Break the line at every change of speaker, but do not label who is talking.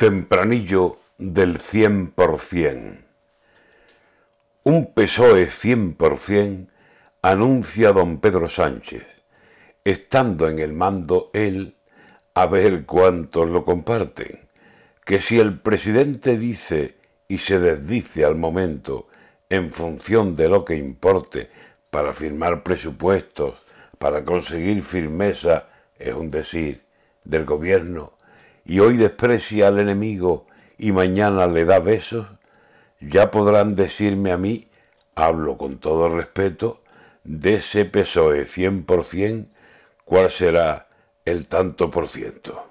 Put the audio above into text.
Tempranillo del 100%. Un PSOE 100% anuncia don Pedro Sánchez, estando en el mando él, a ver cuántos lo comparten, que si el presidente dice y se desdice al momento en función de lo que importe para firmar presupuestos, para conseguir firmeza, es un decir, del gobierno, y hoy desprecia al enemigo y mañana le da besos, ya podrán decirme a mí, hablo con todo respeto, de ese PSOE 100%, cuál será el tanto por ciento.